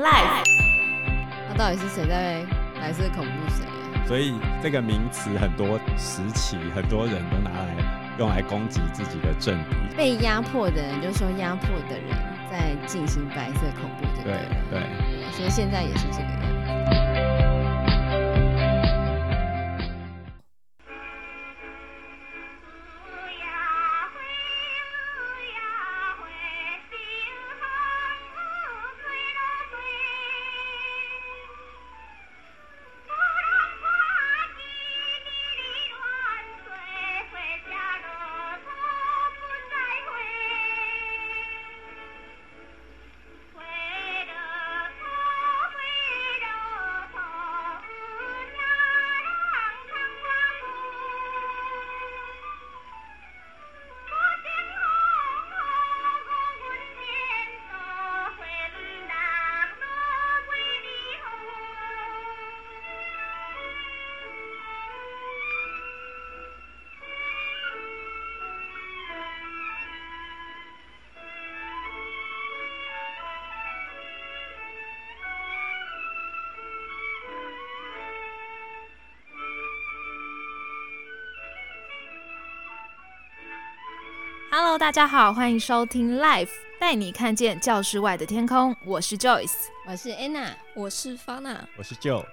Life，那到底是谁在白色恐怖谁啊？所以这个名词很多时期很多人都拿来用来攻击自己的政敌。被压迫的人就说压迫的人在进行白色恐怖对，对，所以现在也是这个样。Hello，大家好，欢迎收听 Life，带你看见教室外的天空。我是 Joyce，我是 Anna，我是 Fana，我是 Joe。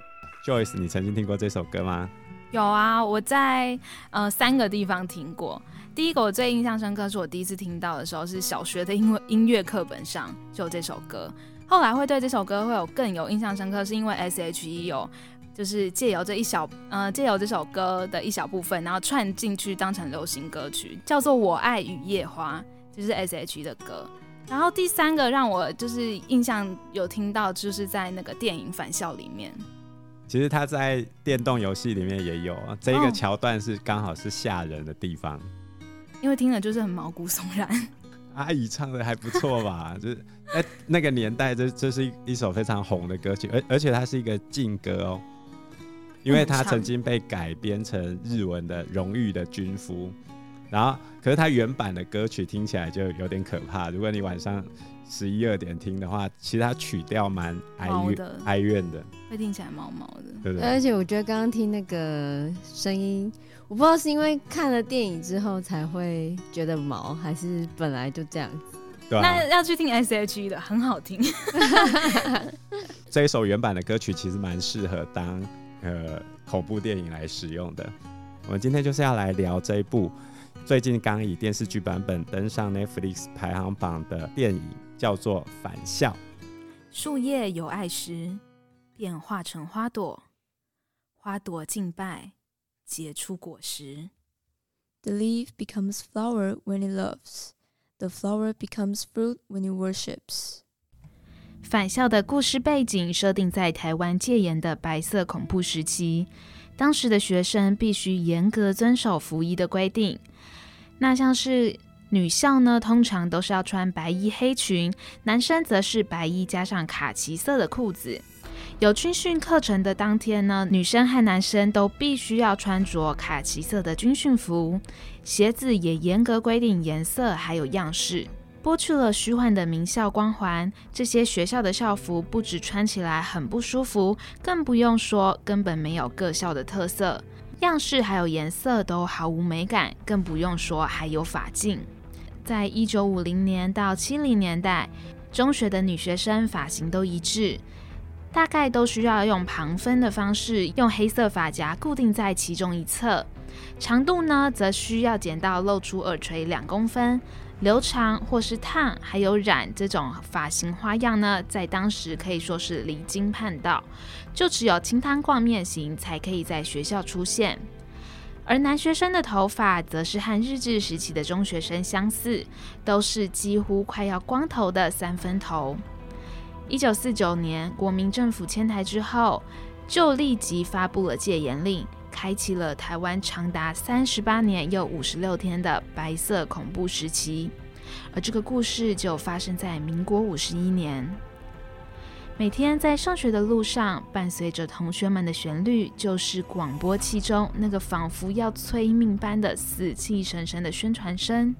Joyce，你曾经听过这首歌吗？有啊，我在呃三个地方听过。第一个我最印象深刻，是我第一次听到的时候，是小学的音乐音乐课本上就有这首歌。后来会对这首歌会有更有印象深刻，是因为 S.H.E 有。就是借由这一小，呃，借由这首歌的一小部分，然后串进去当成流行歌曲，叫做《我爱雨夜花》，就是 S.H.E 的歌。然后第三个让我就是印象有听到，就是在那个电影《返校》里面。其实他在电动游戏里面也有这一个桥段，是刚好是吓人的地方。因为听了就是很毛骨悚然。阿姨唱的还不错吧？就是哎，那个年代这这是一一首非常红的歌曲，而而且它是一个禁歌哦。因为他曾经被改编成日文的《荣誉的军夫》，然后可是他原版的歌曲听起来就有点可怕。如果你晚上十一二点听的话，其实它曲调蛮哀怨哀怨的，会听起来毛毛的，对不对？而且我觉得刚刚听那个声音，我不知道是因为看了电影之后才会觉得毛，还是本来就这样子。对啊，那要去听 S.H.E 的，很好听。这一首原版的歌曲其实蛮适合当。呃，恐怖电影来使用的。我们今天就是要来聊这一部最近刚以电视剧版本登上 Netflix 排行榜的电影，叫做《返校》。树叶有爱时，便化成花朵；花朵敬拜，结出果实。The leaf becomes flower when it loves. The flower becomes fruit when it worships. 返校的故事背景设定在台湾戒严的白色恐怖时期，当时的学生必须严格遵守服仪的规定。那像是女校呢，通常都是要穿白衣黑裙，男生则是白衣加上卡其色的裤子。有军训课程的当天呢，女生和男生都必须要穿着卡其色的军训服，鞋子也严格规定颜色还有样式。剥去了虚幻的名校光环，这些学校的校服不止穿起来很不舒服，更不用说根本没有各校的特色，样式还有颜色都毫无美感，更不用说还有发禁。在一九五零年到七零年代，中学的女学生发型都一致，大概都需要用旁分的方式，用黑色发夹固定在其中一侧，长度呢则需要剪到露出耳垂两公分。留长或是烫，还有染这种发型花样呢，在当时可以说是离经叛道，就只有清汤挂面型才可以在学校出现。而男学生的头发则是和日治时期的中学生相似，都是几乎快要光头的三分头。一九四九年国民政府迁台之后，就立即发布了戒严令。开启了台湾长达三十八年又五十六天的白色恐怖时期，而这个故事就发生在民国五十一年。每天在上学的路上，伴随着同学们的旋律，就是广播器中那个仿佛要催命般的死气沉沉的宣传声。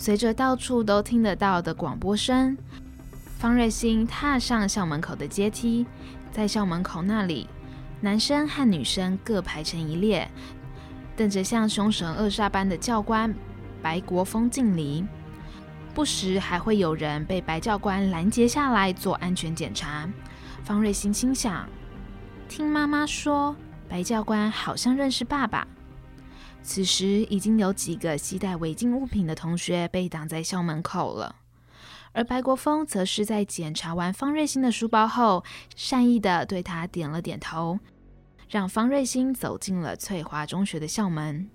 随着到处都听得到的广播声，方瑞欣踏上校门口的阶梯，在校门口那里，男生和女生各排成一列，等着像凶神恶煞般的教官白国锋敬礼。不时还会有人被白教官拦截下来做安全检查。方瑞欣心想：听妈妈说，白教官好像认识爸爸。此时已经有几个携带违禁物品的同学被挡在校门口了，而白国锋则是在检查完方瑞欣的书包后，善意地对他点了点头，让方瑞欣走进了翠华中学的校门。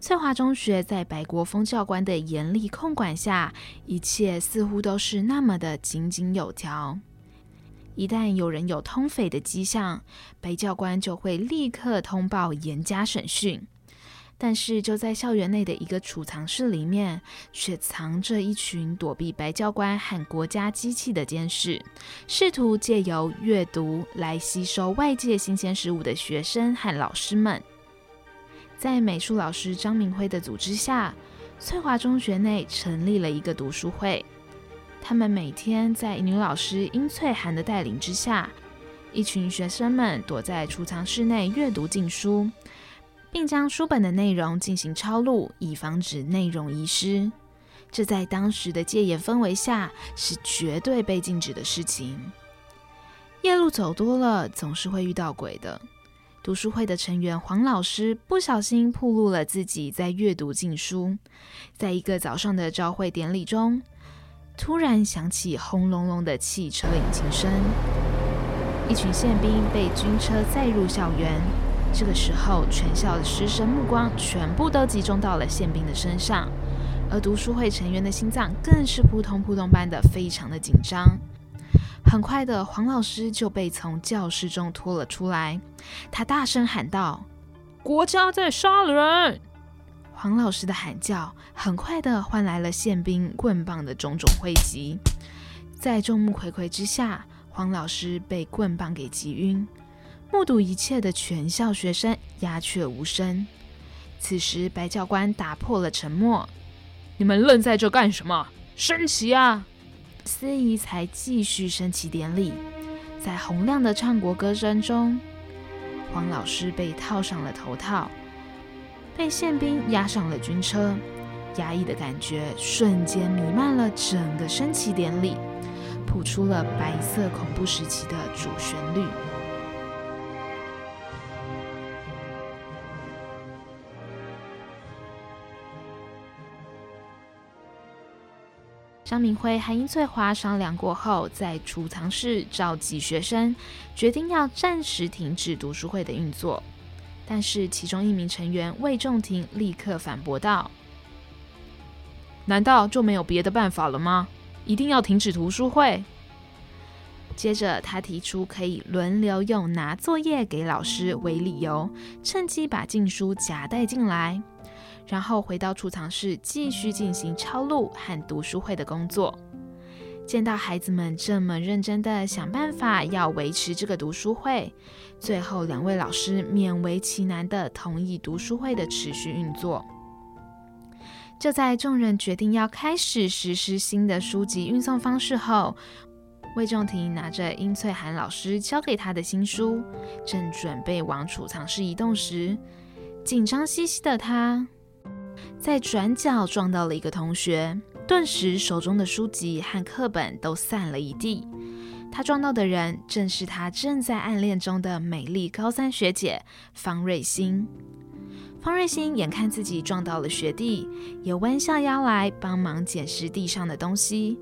翠华中学在白国锋教官的严厉控管下，一切似乎都是那么的井井有条。一旦有人有通匪的迹象，白教官就会立刻通报，严加审讯。但是，就在校园内的一个储藏室里面，却藏着一群躲避白教官和国家机器的监视，试图借由阅读来吸收外界新鲜事物的学生和老师们。在美术老师张明辉的组织下，翠华中学内成立了一个读书会。他们每天在女老师殷翠涵的带领之下，一群学生们躲在储藏室内阅读禁书。并将书本的内容进行抄录，以防止内容遗失。这在当时的戒严氛围下是绝对被禁止的事情。夜路走多了，总是会遇到鬼的。读书会的成员黄老师不小心暴露了自己在阅读禁书。在一个早上的朝会典礼中，突然响起轰隆隆的汽车引擎声，一群宪兵被军车载入校园。这个时候，全校的师生目光全部都集中到了宪兵的身上，而读书会成员的心脏更是扑通扑通般的非常的紧张。很快的，黄老师就被从教室中拖了出来，他大声喊道：“国家在杀人！”黄老师的喊叫很快的换来了宪兵棍棒的种种汇集，在众目睽睽之下，黄老师被棍棒给击晕。目睹一切的全校学生鸦雀无声。此时，白教官打破了沉默：“你们愣在这干什么？升旗啊！”司仪才继续升旗典礼。在洪亮的唱国歌声中，黄老师被套上了头套，被宪兵押上了军车。压抑的感觉瞬间弥漫了整个升旗典礼，谱出了白色恐怖时期的主旋律。张明辉和殷翠华商量过后，在储藏室召集学生，决定要暂时停止读书会的运作。但是，其中一名成员魏仲廷立刻反驳道：“难道就没有别的办法了吗？一定要停止读书会？”接着，他提出可以轮流用拿作业给老师为理由，趁机把禁书夹带进来。然后回到储藏室，继续进行抄录和读书会的工作。见到孩子们这么认真的想办法要维持这个读书会，最后两位老师勉为其难地同意读书会的持续运作。就在众人决定要开始实施新的书籍运送方式后，魏仲廷拿着殷翠涵老师交给他的新书，正准备往储藏室移动时，紧张兮兮的他。在转角撞到了一个同学，顿时手中的书籍和课本都散了一地。他撞到的人正是他正在暗恋中的美丽高三学姐方瑞欣。方瑞欣眼看自己撞到了学弟，也弯下腰来帮忙捡拾地上的东西。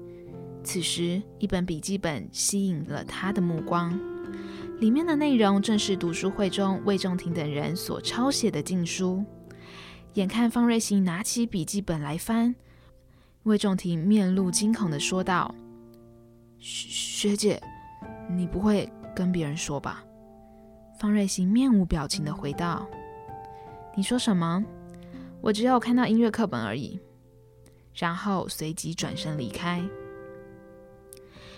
此时，一本笔记本吸引了他的目光，里面的内容正是读书会中魏仲廷等人所抄写的禁书。眼看方瑞行拿起笔记本来翻，魏仲廷面露惊恐的说道：“学学姐，你不会跟别人说吧？”方瑞行面无表情的回道：“你说什么？我只有看到音乐课本而已。”然后随即转身离开。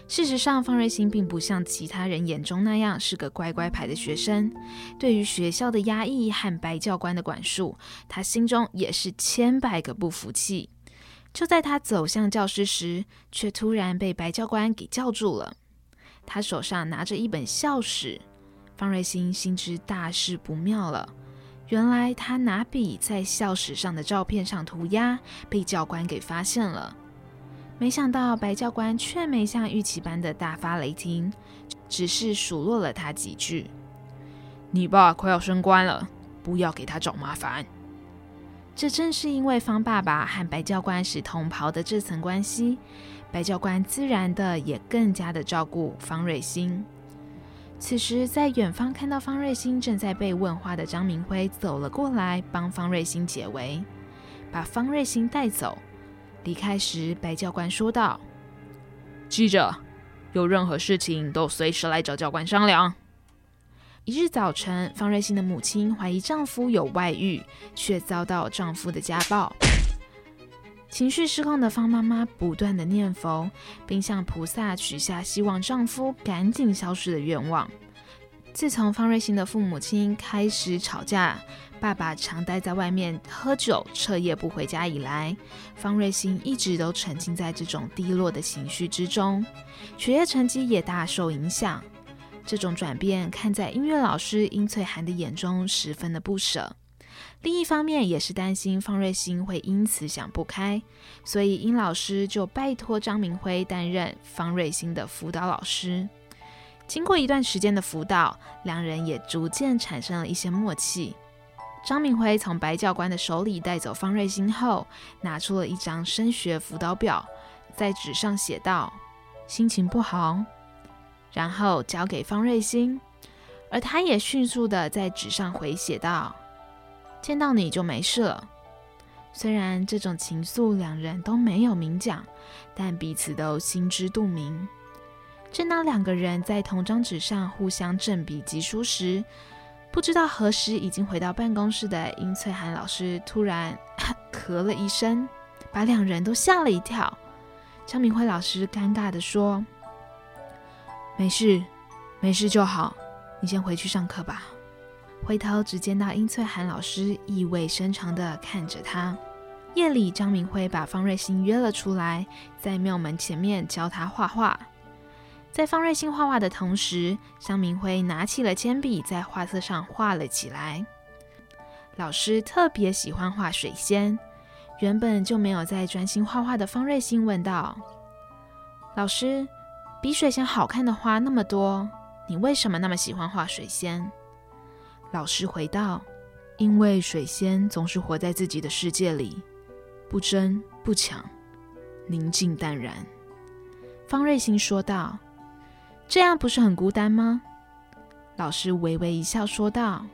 事实上，方瑞欣并不像其他人眼中那样是个乖乖牌的学生。对于学校的压抑和白教官的管束，他心中也是千百个不服气。就在他走向教室时，却突然被白教官给叫住了。他手上拿着一本校史，方瑞欣心知大事不妙了。原来他拿笔在校史上的照片上涂鸦，被教官给发现了。没想到白教官却没像预期般的大发雷霆，只是数落了他几句：“你爸快要升官了，不要给他找麻烦。”这正是因为方爸爸和白教官是同袍的这层关系，白教官自然的也更加的照顾方芮欣。此时，在远方看到方芮欣正在被问话的张明辉走了过来，帮方芮欣解围，把方芮欣带走。离开时，白教官说道：“记着，有任何事情都随时来找教官商量。”一日早晨，方瑞欣的母亲怀疑丈夫有外遇，却遭到丈夫的家暴。情绪失控的方妈妈不断的念佛，并向菩萨许下希望丈夫赶紧消失的愿望。自从方瑞欣的父母亲开始吵架，爸爸常待在外面喝酒，彻夜不回家以来，方瑞欣一直都沉浸在这种低落的情绪之中，学业成绩也大受影响。这种转变看在音乐老师殷翠涵的眼中，十分的不舍。另一方面，也是担心方瑞欣会因此想不开，所以殷老师就拜托张明辉担任方瑞欣的辅导老师。经过一段时间的辅导，两人也逐渐产生了一些默契。张明辉从白教官的手里带走方瑞欣后，拿出了一张升学辅导表，在纸上写道：“心情不好。”然后交给方瑞欣，而他也迅速地在纸上回写道。见到你就没事了。虽然这种情愫两人都没有明讲，但彼此都心知肚明。正当两个人在同张纸上互相正笔疾书时，不知道何时已经回到办公室的殷翠涵老师突然 咳了一声，把两人都吓了一跳。张明辉老师尴尬地说：“没事，没事就好，你先回去上课吧。”回头只见到殷翠涵老师意味深长地看着他。夜里，张明辉把方瑞欣约了出来，在庙门前面教他画画。在方瑞欣画画的同时，张明辉拿起了铅笔，在画册上画了起来。老师特别喜欢画水仙，原本就没有在专心画画的方瑞欣问道：“老师，比水仙好看的花那么多，你为什么那么喜欢画水仙？”老师回道：“因为水仙总是活在自己的世界里，不争不抢，宁静淡然。”方瑞欣说道：“这样不是很孤单吗？”老师微微一笑说道：“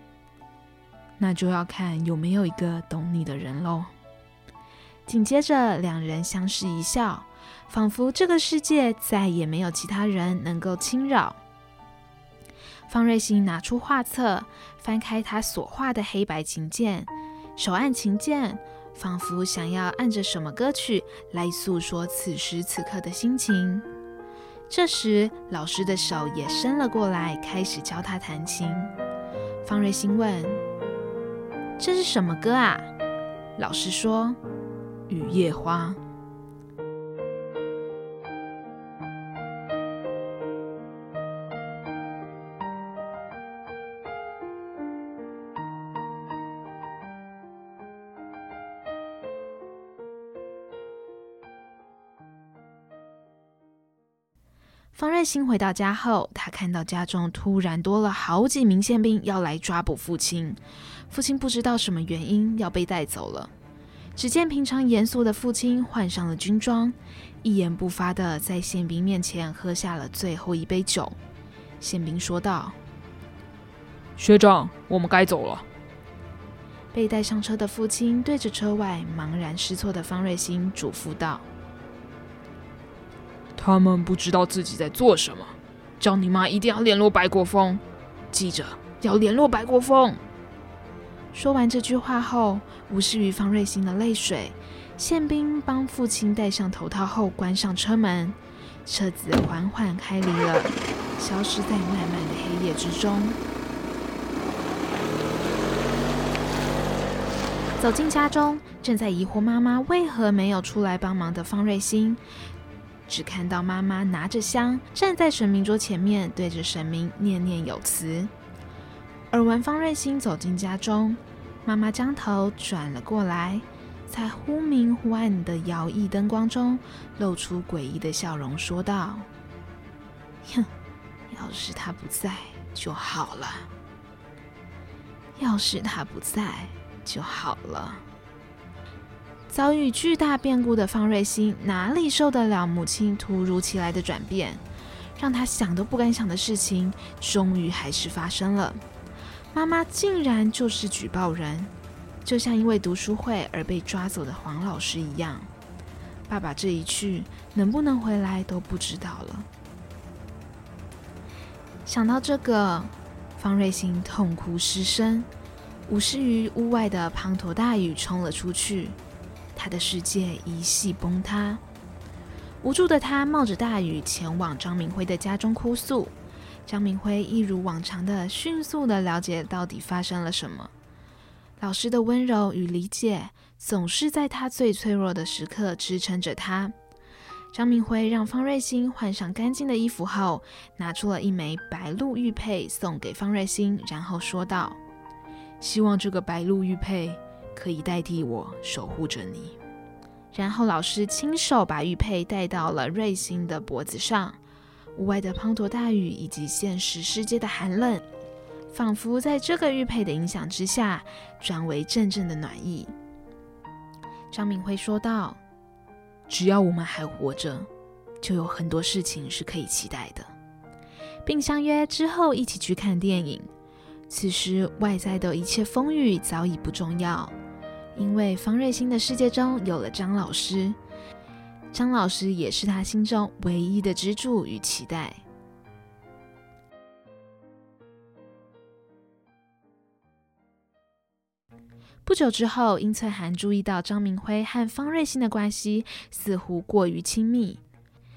那就要看有没有一个懂你的人喽。”紧接着，两人相视一笑，仿佛这个世界再也没有其他人能够侵扰。方瑞欣拿出画册，翻开他所画的黑白琴键，手按琴键，仿佛想要按着什么歌曲来诉说此时此刻的心情。这时，老师的手也伸了过来，开始教他弹琴。方瑞欣问：“这是什么歌啊？”老师说：“雨夜花。”方瑞欣回到家后，他看到家中突然多了好几名宪兵要来抓捕父亲。父亲不知道什么原因要被带走了。只见平常严肃的父亲换上了军装，一言不发地在宪兵面前喝下了最后一杯酒。宪兵说道：“学长，我们该走了。”被带上车的父亲对着车外茫然失措的方芮欣嘱咐道。他们不知道自己在做什么，叫你妈一定要联络白国锋，记着要联络白国锋。说完这句话后，无视于方瑞欣的泪水，宪兵帮父亲戴上头套后关上车门，车子缓缓开离了，消失在漫漫的黑夜之中。走进家中，正在疑惑妈妈为何没有出来帮忙的方瑞欣，只看到妈妈拿着香站在神明桌前面，对着神明念念有词。耳闻方瑞欣走进家中，妈妈将头转了过来，在忽明忽暗的摇曳灯光中，露出诡异的笑容，说道：“哼，要是他不在就好了。要是他不在就好了。”遭遇巨大变故的方瑞欣哪里受得了母亲突如其来的转变？让他想都不敢想的事情，终于还是发生了。妈妈竟然就是举报人，就像因为读书会而被抓走的黄老师一样。爸爸这一去，能不能回来都不知道了。想到这个，方瑞欣痛哭失声。无视于屋外的滂沱大雨，冲了出去。他的世界一夕崩塌。无助的他冒着大雨前往张明辉的家中哭诉。张明辉一如往常的迅速的了解到底发生了什么。老师的温柔与理解总是在他最脆弱的时刻支撑着他。张明辉让方瑞欣换上干净的衣服后，拿出了一枚白鹿玉佩送给方瑞欣，然后说道：“希望这个白鹿玉佩可以代替我守护着你。”然后老师亲手把玉佩戴到了瑞星的脖子上。屋外的滂沱大雨以及现实世界的寒冷，仿佛在这个玉佩的影响之下，转为阵阵的暖意。张明辉说道：“只要我们还活着，就有很多事情是可以期待的，并相约之后一起去看电影。此时外在的一切风雨早已不重要，因为方瑞欣的世界中有了张老师。”张老师也是他心中唯一的支柱与期待。不久之后，殷翠涵注意到张明辉和方瑞欣的关系似乎过于亲密，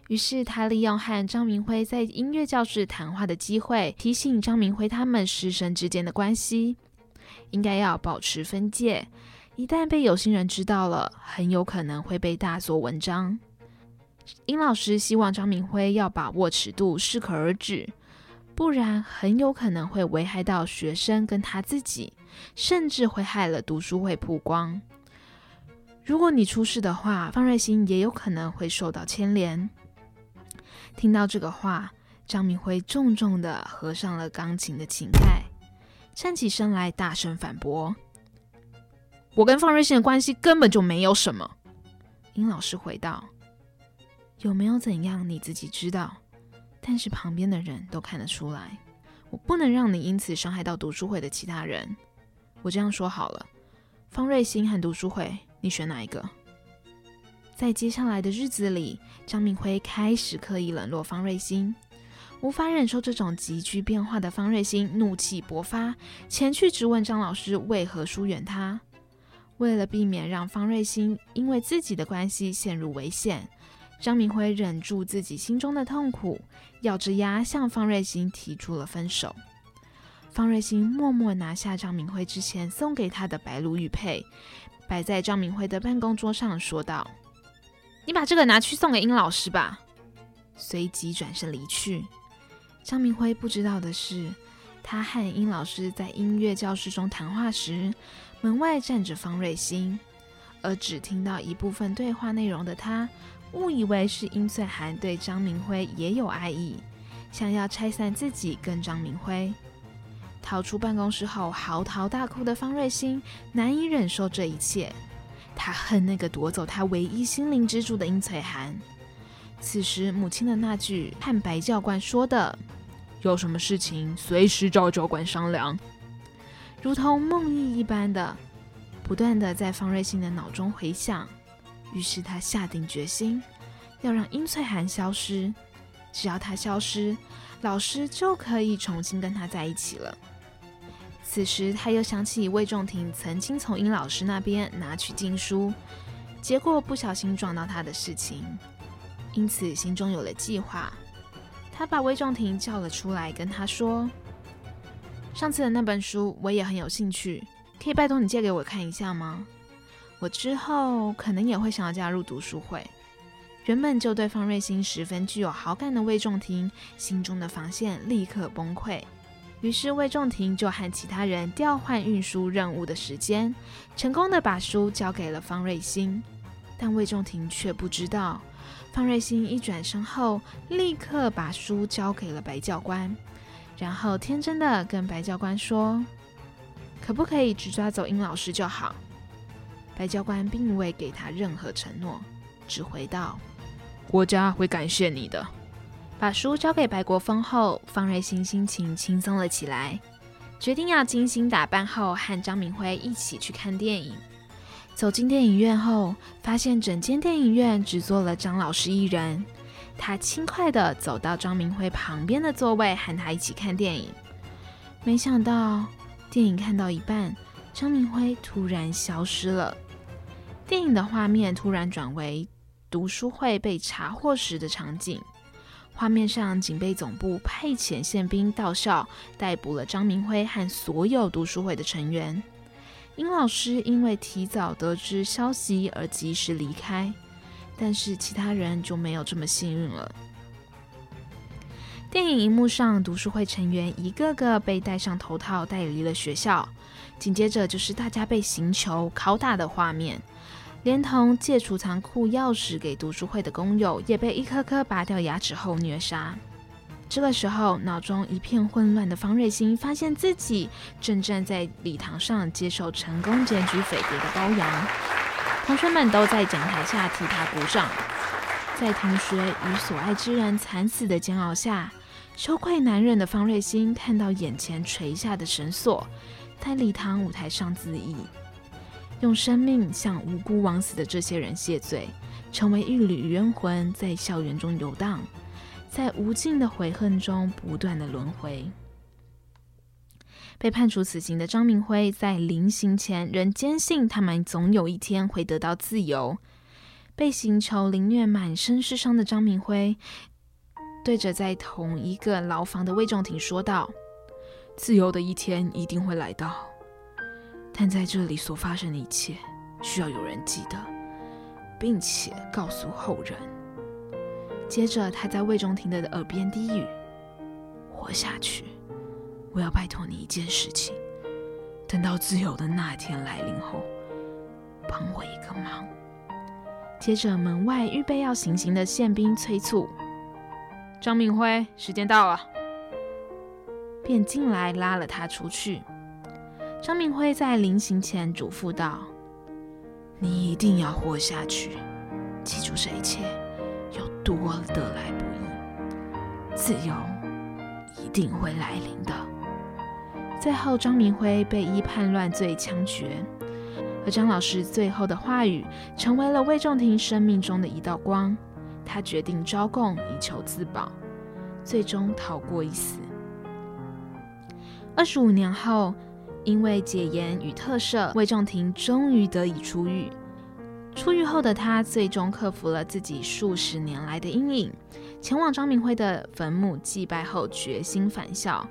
于是他利用和张明辉在音乐教室谈话的机会，提醒张明辉他们师生之间的关系应该要保持分界。一旦被有心人知道了，很有可能会被大做文章。殷老师希望张明辉要把握尺度，适可而止，不然很有可能会危害到学生跟他自己，甚至会害了读书会曝光。如果你出事的话，方瑞欣也有可能会受到牵连。听到这个话，张明辉重重地合上了钢琴的琴盖，站起身来，大声反驳。我跟方瑞欣的关系根本就没有什么。殷老师回道：“有没有怎样你自己知道，但是旁边的人都看得出来。我不能让你因此伤害到读书会的其他人。我这样说好了，方瑞欣和读书会，你选哪一个？”在接下来的日子里，张明辉开始刻意冷落方瑞欣，无法忍受这种急剧变化的方瑞欣怒气勃发，前去质问张老师为何疏远他。为了避免让方瑞欣因为自己的关系陷入危险，张明辉忍住自己心中的痛苦，咬着牙向方瑞欣提出了分手。方瑞欣默默拿下张明辉之前送给他的白鹿玉佩，摆在张明辉的办公桌上，说道：“你把这个拿去送给殷老师吧。”随即转身离去。张明辉不知道的是，他和殷老师在音乐教室中谈话时，门外站着方瑞欣，而只听到一部分对话内容的他，误以为是殷翠涵对张明辉也有爱意，想要拆散自己跟张明辉。逃出办公室后嚎啕大哭的方瑞欣难以忍受这一切，他恨那个夺走他唯一心灵支柱的殷翠涵。此时母亲的那句和白教官说的“有什么事情随时找教官商量”。如同梦呓一般的，不断的在方瑞欣的脑中回响。于是他下定决心，要让殷翠涵消失。只要他消失，老师就可以重新跟他在一起了。此时他又想起魏仲廷曾经从殷老师那边拿取禁书，结果不小心撞到他的事情，因此心中有了计划。他把魏仲廷叫了出来，跟他说。上次的那本书我也很有兴趣，可以拜托你借给我看一下吗？我之后可能也会想要加入读书会。原本就对方瑞欣十分具有好感的魏仲廷，心中的防线立刻崩溃。于是魏仲廷就和其他人调换运输任务的时间，成功的把书交给了方瑞欣。但魏仲廷却不知道，方瑞欣一转身后，立刻把书交给了白教官，然后天真的跟白教官说：“可不可以只抓走殷老师就好？”白教官并未给他任何承诺，只回道：“国家会感谢你的。”把书交给白国锋后，方瑞欣心情轻松了起来，决定要精心打扮后和张明辉一起去看电影。走进电影院后，发现整间电影院只坐了张老师一人。他轻快地走到张明辉旁边的座位，和他一起看电影。没想到，电影看到一半，张明辉突然消失了。电影的画面突然转为读书会被查获时的场景，画面上警备总部派遣宪兵到校逮捕了张明辉和所有读书会的成员。殷老师因为提早得知消息而及时离开，但是其他人就没有这么幸运了。电影荧幕上，读书会成员一个个被戴上头套带离了学校，紧接着就是大家被刑求、拷打的画面。连同借储藏库钥匙给读书会的工友，也被一颗颗拔掉牙齿后虐杀。这个时候，脑中一片混乱的方芮欣发现自己正站在礼堂上接受成功检举匪谍的褒扬，同学们都在讲台下替他鼓掌。在同学与所爱之人惨死的煎熬下，羞愧难忍的方芮欣看到眼前垂下的绳索，在礼堂舞台上自缢。用生命向无辜枉死的这些人谢罪，成为一缕冤魂，在校园中游荡，在无尽的悔恨中不断的轮回。被判处死刑的张明辉在临刑前仍坚信他们总有一天会得到自由。被刑囚凌虐满身是伤的张明辉，对着在同一个牢房的魏仲廷说道：“自由的一天一定会来到。”但在这里所发生的一切，需要有人记得，并且告诉后人。接着，他在魏忠廷的耳边低语：“活下去，我要拜托你一件事情。等到自由的那天来临后，帮我一个忙。”接着，门外预备要行刑的宪兵催促：“张明辉，时间到了。”便进来拉了他出去。张明辉在临行前嘱咐道：“你一定要活下去，记住这一切多得来不易，自由一定会来临的。”最后，张明辉被依叛乱罪枪决，而张老师最后的话语成为了魏仲廷生命中的一道光。他决定招供以求自保，最终逃过一死。二十五年后。因为解严与特赦，魏仲廷终于得以出狱。出狱后的他，最终克服了自己数十年来的阴影，前往张明辉的坟墓祭拜后，决心返校。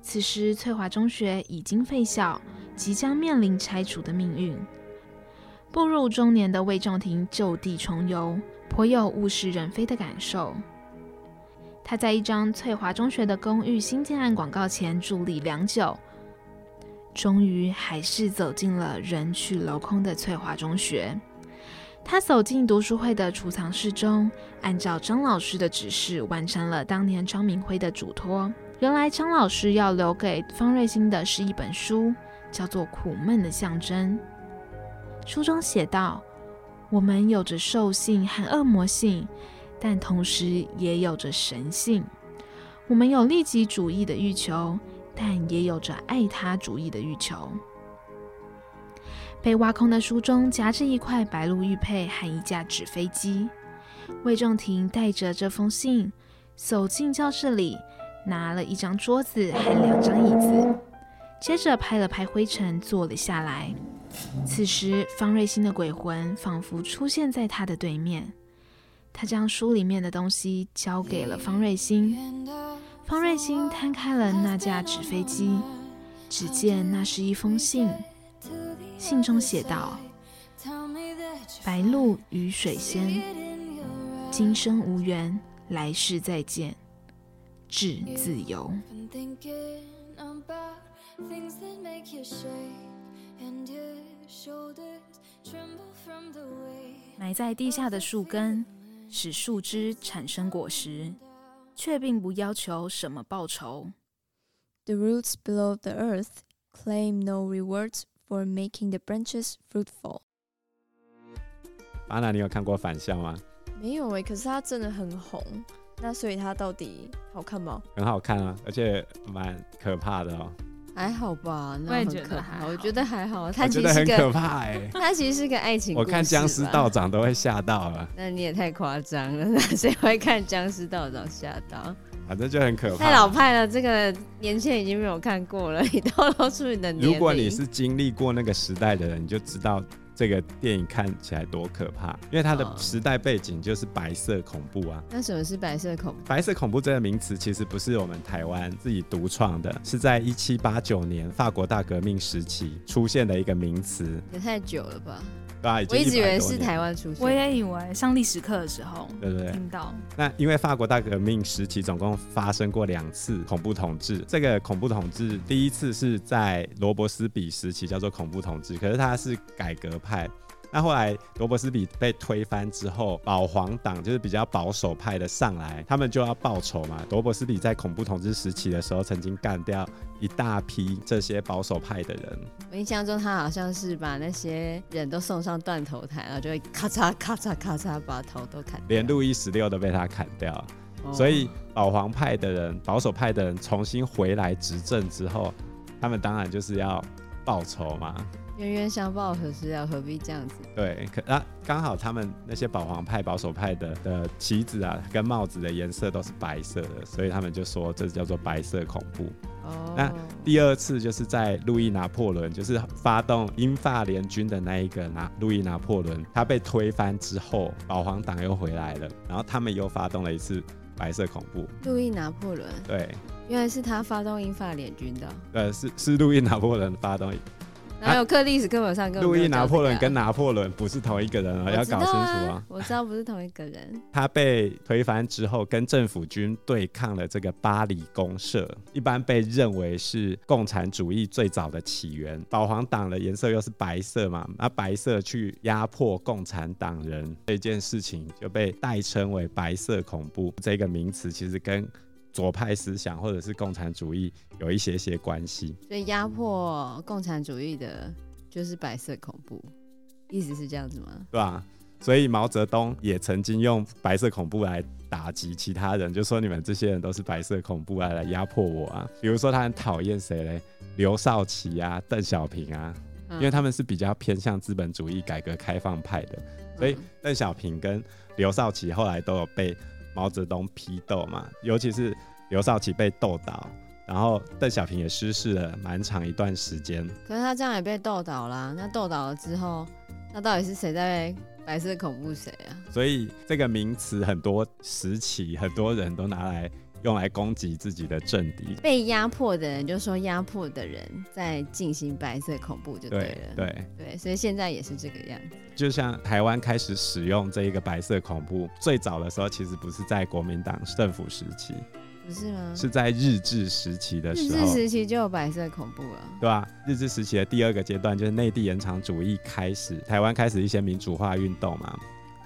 此时，翠华中学已经废校，即将面临拆除的命运。步入中年的魏仲廷就地重游，颇有物是人非的感受。他在一张翠华中学的公寓新建案广告前伫立良久。终于还是走进了人去楼空的翠华中学。他走进读书会的储藏室中，按照张老师的指示完成了当年张明辉的嘱托。原来张老师要留给方芮欣的是一本书，叫做《苦闷的象征》。书中写道：“我们有着兽性和恶魔性，但同时也有着神性。我们有利己主义的欲求。”但也有着爱他主义的欲求。被挖空的书中夹着一块白鹿玉佩和一架纸飞机。魏仲廷带着这封信走进教室里，拿了一张桌子和两张椅子，接着拍了拍灰尘，坐了下来。此时，方瑞欣的鬼魂仿佛出现在他的对面。他将书里面的东西交给了方瑞欣。方瑞欣摊开了那架纸飞机，只见那是一封信。信中写道：“白鹭与水仙，今生无缘，来世再见，致自由。埋在地下的树根，使树枝产生果实，却并不要求什么报酬。The roots below the earth claim no rewards for making the branches fruitful。巴娜，你有看过返校吗？没有哎，可是它真的很红，那所以它到底好看吗？很好看啊，而且蛮可怕的哦。还好吧，那我也觉得还好，我觉得还好。他其实很可怕哎，他其实是个爱情。我看僵尸道长都会吓到了。那你也太夸张了，那谁会看僵尸道长吓到？反正就很可怕。太老派了，这个年轻人已经没有看过了。你透露出你的年。如果你是经历过那个时代的人，你就知道。这个电影看起来多可怕，因为它的时代背景就是白色恐怖啊。那什么是白色恐怖？白色恐怖这个名词其实不是我们台湾自己独创的，是在一七八九年法国大革命时期出现的一个名词。也太久了吧？对，我一直以为是台湾出现。我也以为上历史课的时候，对不对？听到。那因为法国大革命时期总共发生过两次恐怖统治，这个恐怖统治第一次是在罗伯斯比时期，叫做恐怖统治，可是他是改革派。那后来罗伯斯比被推翻之后，保皇党就是比较保守派的上来，他们就要报仇嘛。罗伯斯比在恐怖统治时期的时候，曾经干掉一大批这些保守派的人。我印象中，他好像是把那些人都送上断头台，然后就会咔嚓咔嚓咔嚓把头都砍掉，连路易十六都被他砍掉。哦。所以保皇派的人、保守派的人重新回来执政之后，他们当然就是要报仇嘛。冤冤相报何时了？何必这样子？对，可啊，刚好他们那些保皇派、保守派的的旗子啊，跟帽子的颜色都是白色的，所以他们就说这叫做白色恐怖。哦。那第二次就是在路易拿破仑，就是发动英法联军的那一个拿路易拿破仑，他被推翻之后，保皇党又回来了，然后他们又发动了一次白色恐怖。路易拿破仑。对。原来是他发动英法联军的。呃，是是路易拿破仑发动。还有课历史课本上跟，路易拿破仑跟拿破仑不是同一个人啊，要搞清楚啊。我知道不是同一个人。他被推翻之后，跟政府军对抗了这个巴黎公社，一般被认为是共产主义最早的起源。保皇党的颜色又是白色嘛，那白色去压迫共产党人这件事情，就被代称为白色恐怖。这个名词其实跟左派思想或者是共产主义有一些些关系，所以压迫共产主义的就是白色恐怖，意思是这样子吗？对吧？所以毛泽东也曾经用白色恐怖来打击其他人，就说你们这些人都是白色恐怖啊来压迫我啊。比如说他很讨厌谁嘞？刘少奇啊，邓小平啊，因为他们是比较偏向资本主义、改革开放派的，所以邓小平跟刘少奇后来都有被。毛泽东批斗嘛，尤其是刘少奇被斗倒，然后邓小平也失势了蛮长一段时间。可是他这样也被斗倒啦，那斗倒了之后，那到底是谁在白色恐怖谁啊？所以这个名词很多时期很多人都拿来。用来攻击自己的政敌，被压迫的人就说压迫的人在进行白色恐怖就对了，对对，对，所以现在也是这个样子。就像台湾开始使用这一个白色恐怖，最早的时候其实不是在国民党政府时期，不是吗？是在日治时期的时候，日治时期就有白色恐怖了，对吧？日治时期的第二个阶段就是内地延长主义开始，台湾开始一些民主化运动嘛。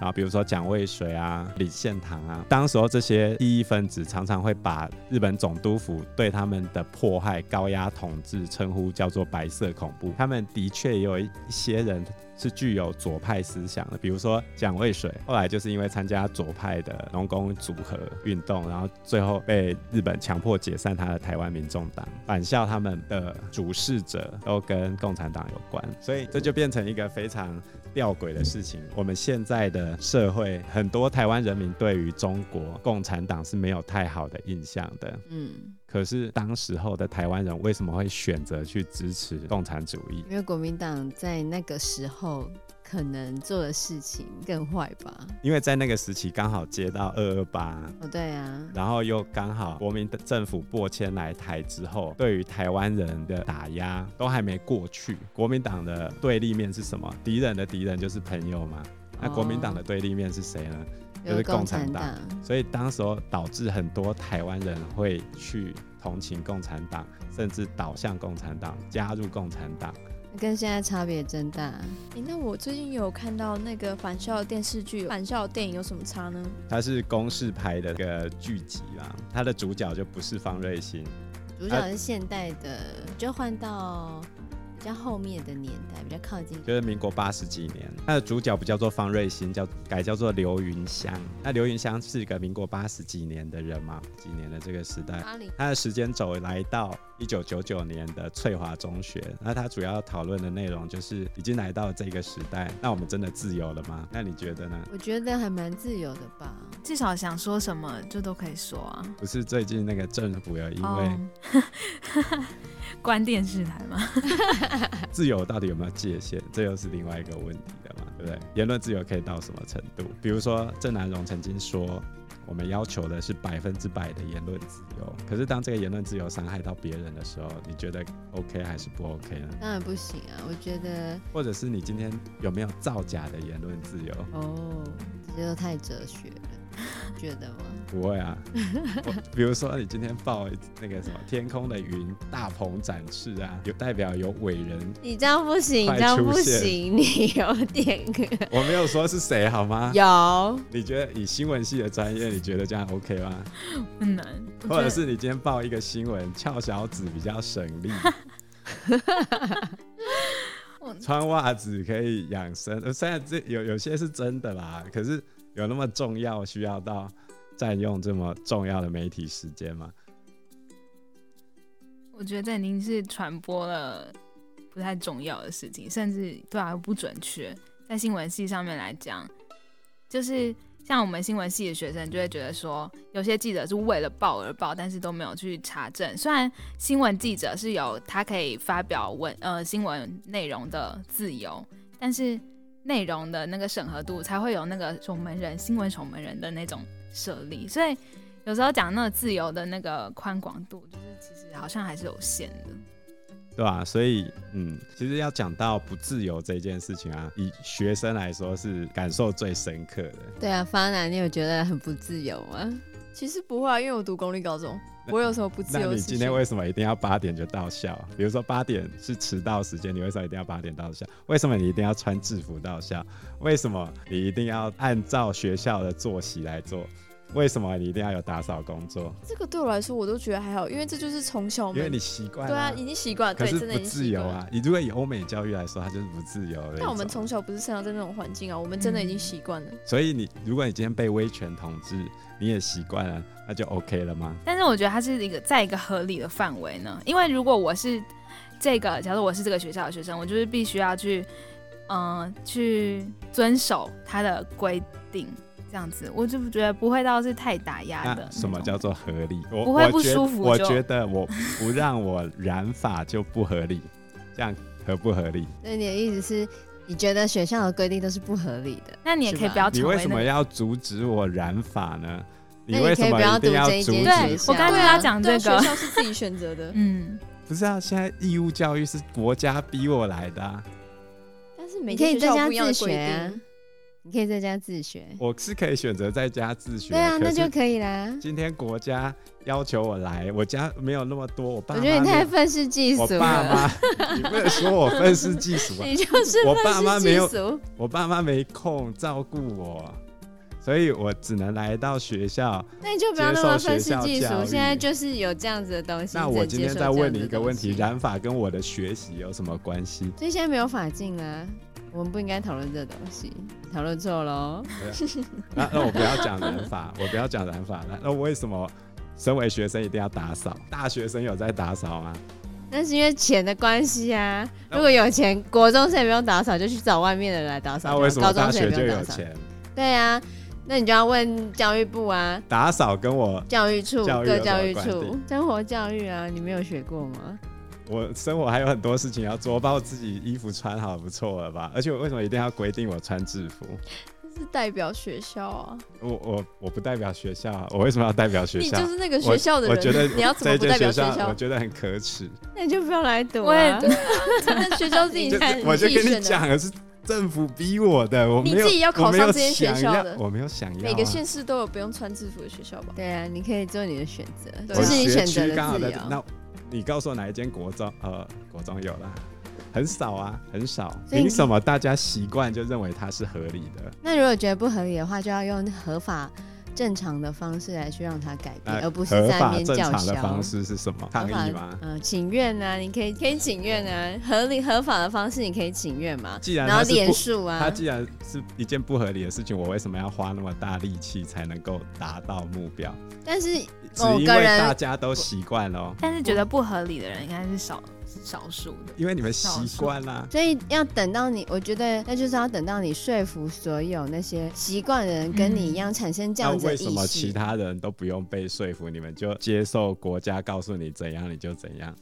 啊，比如说蒋渭水啊、李献堂啊，当时候这些异议分子常常会把日本总督府对他们的迫害、高压统治称呼叫做“白色恐怖”。他们的确也有一些人是具有左派思想的，比如说蒋渭水，后来就是因为参加左派的农工组合运动，然后最后被日本强迫解散他的台湾民众党。反校他们的主事者都跟共产党有关，所以这就变成一个非常。吊诡的事情，我们现在的社会，很多台湾人民对于中国共产党是没有太好的印象的。嗯，可是当时候的台湾人为什么会选择去支持共产主义？因为国民党在那个时候。可能做的事情更坏吧，因为在那个时期刚好接到二二八，哦对啊，然后又刚好国民政府播迁来台之后，对于台湾人的打压都还没过去。国民党的对立面是什么？敌人的敌人就是朋友嘛。那国民党的对立面是谁呢？哦、就是共产党。党所以当时候导致很多台湾人会去同情共产党，甚至倒向共产党，加入共产党。跟现在差别真大。哎、欸，那我最近有看到那个返校电视剧，返校电影有什么差呢？它是公式拍的一个剧集啦，它的主角就不是方瑞欣，主角是现代的，就换到。比较后面的年代，比较靠近，就是民国八十几年。它的主角不叫做方瑞欣，叫改叫做刘云香。那刘云香是一个民国八十几年的人嘛，几年的这个时代。他的时间轴来到一九九九年的翠华中学。那他主要讨论的内容就是已经来到这个时代，那我们真的自由了吗？那你觉得呢？我觉得还蛮自由的吧，至少想说什么就都可以说啊。不是最近那个政府有因为、oh. 关电视台吗？自由到底有没有界限？这又是另外一个问题了嘛，对不对？言论自由可以到什么程度？比如说郑南荣曾经说，我们要求的是百分之百的言论自由。可是当这个言论自由伤害到别人的时候，你觉得 OK 还是不 OK 呢？当然不行啊，我觉得。或者是你今天有没有造假的言论自由？哦，这就太哲学了。觉得吗？不会啊，比如说你今天报那个什么天空的云大鹏展翅啊，有代表有伟人，你这样不行，你这样不行，你有点，我没有说是谁好吗？有，你觉得以新闻系的专业，你觉得这样 OK 吗？很难，或者是你今天报一个新闻，翘小子比较省力，穿袜子可以养生，虽然这有有些是真的啦，可是。有那么重要，需要到占用这么重要的媒体时间吗？我觉得这已经是传播了不太重要的事情，甚至对啊不准确。在新闻系上面来讲，就是像我们新闻系的学生就会觉得说，有些记者是为了报而报，但是都没有去查证。虽然新闻记者是有他可以发表文呃新闻内容的自由，但是。内容的那个审核度才会有那个守门人、新闻守门人的那种设立，所以有时候讲那个自由的那个宽广度，就是其实好像还是有限的，对吧、啊？所以，嗯，其实要讲到不自由这件事情啊，以学生来说是感受最深刻的。对啊，方南，你有觉得很不自由吗？其实不会啊，因为我读公立高中。我有什么不自由？那你今天为什么一定要八点就到校？比如说八点是迟到时间，你为什么一定要八点到校？为什么你一定要穿制服到校？为什么你一定要按照学校的作息来做？为什么你一定要有打扫工作？这个对我来说我都觉得还好，因为这就是从小，因为你习惯了。对啊，已经习惯。可是不自由啊！你如果以欧美教育来说，它就是不自由的。但我们从小不是生长在那种环境啊，我们真的已经习惯了。所以你，如果你今天被威权统治，你也习惯了。那就 OK 了吗？但是我觉得它是一个在一个合理的范围呢，因为如果我是这个，假如我是这个学校的学生，我就是必须要去，嗯、呃，去遵守它的规定，这样子，我就觉得不会到是太打压的。什么叫做合理？我不会不舒服我觉。我觉得我不让我染发就不合理，这样合不合理？那你的意思是，你觉得学校的规定都是不合理的？那你也可以不要。你为什么要阻止我染发呢？你为什么一定要阻止？对，我刚刚要讲这个，学校是自己选择的。嗯，不是啊，现在义务教育是国家逼我来的啊。但是每天学校不一样的规定。你可以在家自学。我是可以选择在家自学。对啊，那就可以啦。今天国家要求我来，我家没有那么多，我爸妈。我觉得你太愤世嫉俗了。我爸妈，你不能说我愤世嫉俗啊！你就是我爸妈没有，我爸妈没空照顾我。所以我只能来到学校，那你就不要那么愤世嫉俗。现在就是有这样子的东西。那我今天再问你一个问题：染发跟我的学习有什么关系？所以现在没有法镜啊，我们不应该讨论这东西，讨论错喽。那那我不要讲染发，我不要讲染发。了那为什么身为学生一定要打扫？大学生有在打扫吗？那是因为钱的关系啊。如果有钱，国中生也不用打扫，就去找外面的人来打扫。那为什么大学就有钱？对啊。那你就要问教育部啊，打扫跟我教育处各教育处生活教育啊，你没有学过吗？我生活还有很多事情要做，我把我自己衣服穿好不错了吧？而且我为什么一定要规定我穿制服？这是代表学校啊。我我我不代表学校啊，我为什么要代表学校？你就是那个学校的人，我觉得你要怎么不代表学校？我觉得很可耻。那你就不要来读啊。我也学校自己 看。我就跟你讲的是。政府逼我的，我没有你自己要考上这些学校的我没有想要啊、每个县市都有不用穿制服的学校吧？对啊，你可以做你的选择，对这是你选择的自由。那你告诉我哪一间国中？呃，国中有了，很少啊，很少。凭什么大家习惯就认为它是合理的？那如果觉得不合理的话，就要用合法正常的方式来去让它改变，那而不是在那边叫正常的嚣。方式是什么？抗合法议吗？嗯、请愿啊，你可以可以请愿啊，合理合法的方式你可以请愿嘛，既然然后它是不连署啊它，既然是一件不合理的事情，我为什么要花那么大力气才能够达到目标？但是只某个因为大家都习惯了哦，但是觉得不合理的人应该是少少数的。因为你们习惯啦。所以要等到你，我觉得那就是要等到你说服所有那些习惯的人跟你一样产生这样子的意为什么其。他人都不用被说服，你们就接受国家告诉你怎样你就怎样？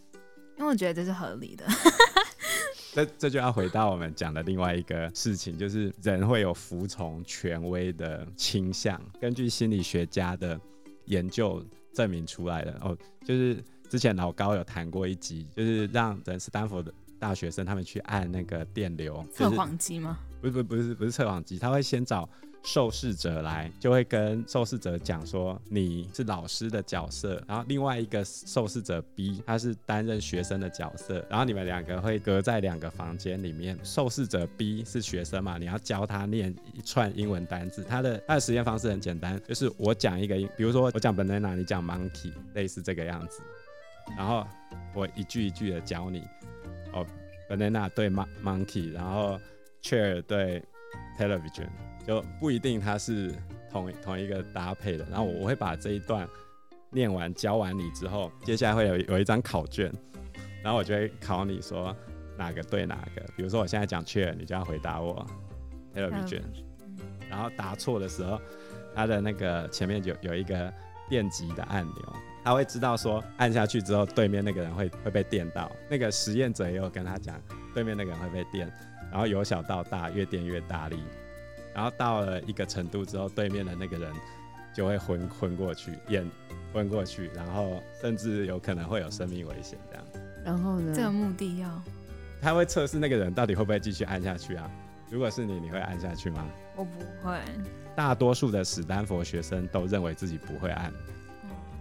因为我觉得这是合理的。这这就要回到我们讲的另外一个事情，就是人会有服从权威的倾向。根据心理学家的研究证明出来的哦，就是之前老高有谈过一集，就是让人斯坦福的大学生他们去按那个电流测谎机吗？不是不是不是不是测谎机，他会先找受试者来，就会跟受试者讲说你是老师的角色，然后另外一个受试者 B 他是担任学生的角色，然后你们两个会隔在两个房间里面。受试者 B 是学生嘛，你要教他念一串英文单字。他的他的实验方式很简单，就是我讲一个，比如说我讲 banana，你讲 monkey，类似这个样子，然后我一句一句的教你。哦，banana 对 mon monkey，然后 chair 对 television，就不一定它是同同一个搭配的。然后我我会把这一段念完教完你之后，接下来会有有一张考卷，然后我就会考你说哪个对哪个。比如说我现在讲 chair，你就要回答我 television，然后答错的时候，它的那个前面有有一个电极的按钮。他会知道说按下去之后，对面那个人会会被电到。那个实验者也有跟他讲，对面那个人会被电，然后由小到大越电越大力，然后到了一个程度之后，对面的那个人就会昏昏过去，眼昏过去，然后甚至有可能会有生命危险这样。然后呢？这个目的要他会测试那个人到底会不会继续按下去啊？如果是你，你会按下去吗？我不会。大多数的史丹佛学生都认为自己不会按。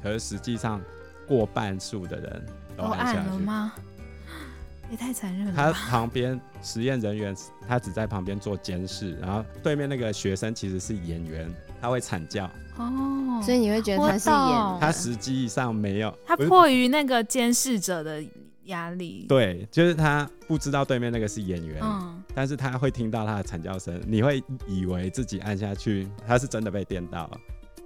可是实际上，过半数的人都按下去。按了吗？也太残忍了。他旁边实验人员，他只在旁边做监视，然后对面那个学生其实是演员，他会惨叫。哦，所以你会觉得他是演的，他实际上没有。他迫于那个监视者的压力。对，就是他不知道对面那个是演员，嗯，但是他会听到他的惨叫声，你会以为自己按下去，他是真的被电到了。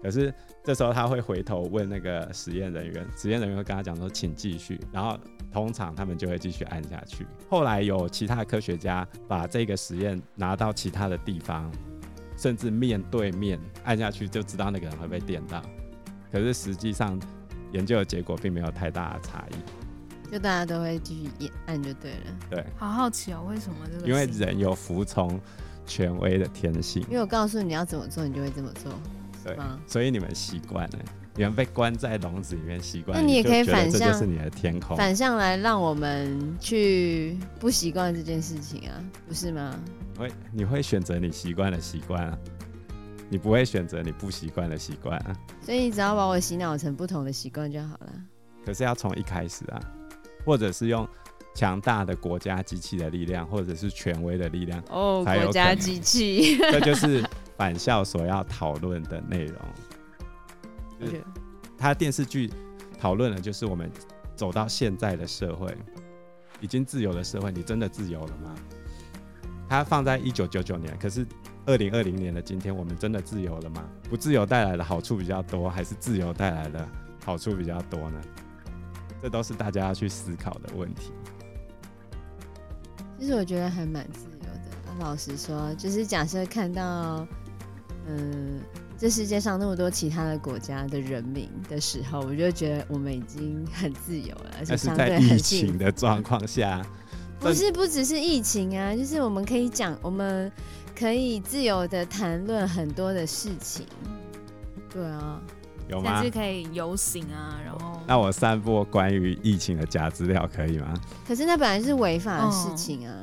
可是这时候他会回头问那个实验人员，实验人员会跟他讲说，请继续，然后通常他们就会继续按下去。后来有其他科学家把这个实验拿到其他的地方，甚至面对面按下去就知道那个人会被电到。可是实际上研究的结果并没有太大的差异，就大家都会继续按就对了。对，好好奇哦，为什么这个？因为人有服从权威的天性。因为我告诉你要怎么做，你就会这么做。对吗，所以你们习惯了，你们被关在笼子里面习惯。那你也可以反向，这就是你的天空。反向来让我们去不习惯这件事情啊，不是吗？会，你会选择你习惯的习惯啊，你不会选择你不习惯的习惯啊。所以你只要把我洗脑成不同的习惯就好了。可是要从一开始啊，或者是用强大的国家机器的力量，或者是权威的力量哦，国家机器，这就是。返校所要讨论的内容，就是他电视剧讨论的，就是我们走到现在的社会，已经自由的社会，你真的自由了吗？他放在一九九九年，可是二零二零年的今天，我们真的自由了吗？不自由带来的好处比较多，还是自由带来的好处比较多呢？这都是大家要去思考的问题。其实我觉得还蛮自由的。老实说，就是假设看到。嗯，这世界上那么多其他的国家的人民的时候，我就觉得我们已经很自由了，而且相对很在疫情的状况下，不是不只是疫情啊，就是我们可以讲，我们可以自由的谈论很多的事情。对啊，有吗？甚至可以游行啊，然后那我散播关于疫情的假资料可以吗？可是那本来是违法的事情啊。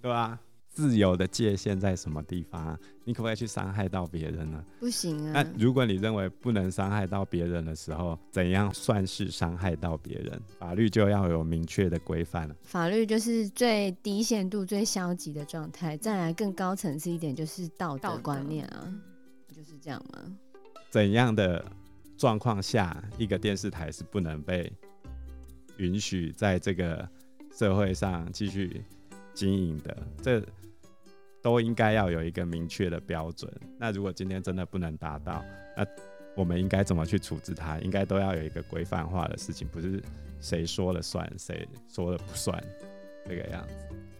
对啊。自由的界限在什么地方啊？你可不可以去伤害到别人呢？不行啊。那如果你认为不能伤害到别人的时候，怎样算是伤害到别人？法律就要有明确的规范了。法律就是最低限度、最消极的状态，再来更高层次一点就是道德观念啊，就是这样吗？怎样的状况下，一个电视台是不能被允许在这个社会上继续经营的？这都应该要有一个明确的标准。那如果今天真的不能达到，那我们应该怎么去处置它？应该都要有一个规范化的事情，不是谁说了算，谁说了不算这个样子。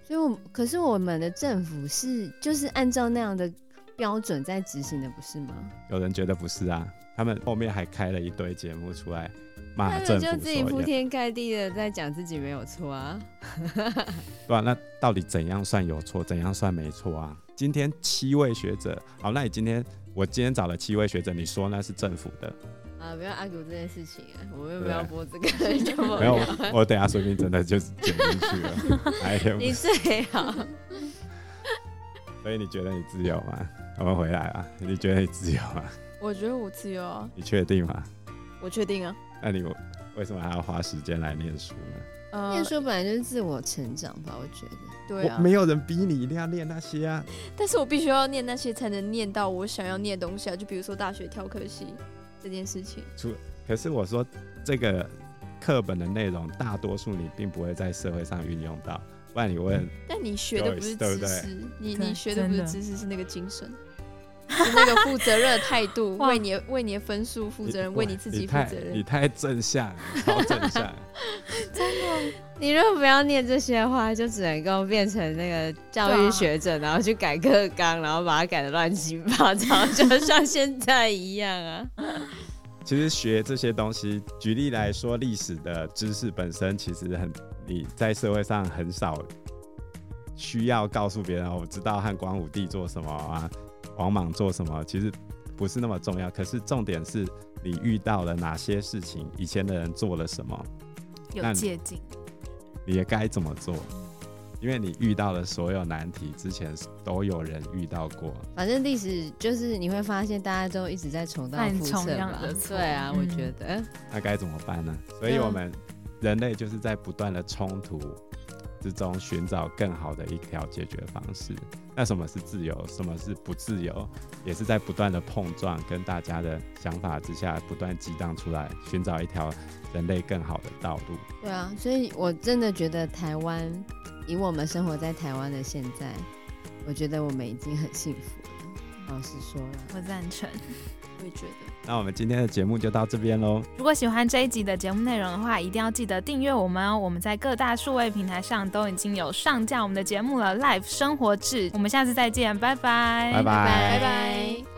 所以我，我可是我们的政府是就是按照那样的标准在执行的，不是吗？有人觉得不是啊，他们后面还开了一堆节目出来骂政府，就自己铺天盖地的在讲自己没有错啊。对啊，那到底怎样算有错，怎样算没错啊？今天七位学者，好，那你今天我今天找了七位学者，你说那是政府的啊？不要 argue 这件事情啊，我们不要播这个，没有，我等下说不定真的就剪进去了。哎呀，你最好。所以你觉得你自由吗？我们回来啊，你觉得你自由吗？我觉得我自由啊。你确定吗？我确定啊。那你为什么还要花时间来念书呢？呃，念书本来就是自我成长吧，我觉得。对啊，没有人逼你一定要念那些啊。但是我必须要念那些，才能念到我想要念的东西啊。就比如说大学挑科系这件事情。可是我说这个课本的内容，大多数你并不会在社会上运用到。不然你问，但你学的不是知识，对对你你学的不是知识，是那个精神。是 那个负责任的态度，为你为你的分数负责任，为你自己负责任。你太正向，超正向。真的，你如果不要念这些话，就只能够变成那个教育学者，然后去改课纲，然后把它改的乱七八糟，就像现在一样啊。其实学这些东西，举例来说，历史的知识本身其实很，你在社会上很少需要告诉别人，我知道汉光武帝做什么啊。王莽做什么其实不是那么重要，可是重点是你遇到了哪些事情，以前的人做了什么，有借鉴，你也该怎么做？因为你遇到的所有难题，之前都有人遇到过。反正历史就是你会发现，大家都一直在重蹈覆辙吧？对啊，我觉得。嗯、那该怎么办呢？所以我们人类就是在不断的冲突之中寻找更好的一条解决方式。那什么是自由？什么是不自由？也是在不断的碰撞，跟大家的想法之下不断激荡出来，寻找一条人类更好的道路。对啊，所以我真的觉得台湾，以我们生活在台湾的现在，我觉得我们已经很幸福了。老实说了，我赞成。我也觉得。那我们今天的节目就到这边喽。如果喜欢这一集的节目内容的话，一定要记得订阅我们哦。我们在各大数位平台上都已经有上架我们的节目了，Life 生活志。我们下次再见，拜拜，拜拜，拜拜。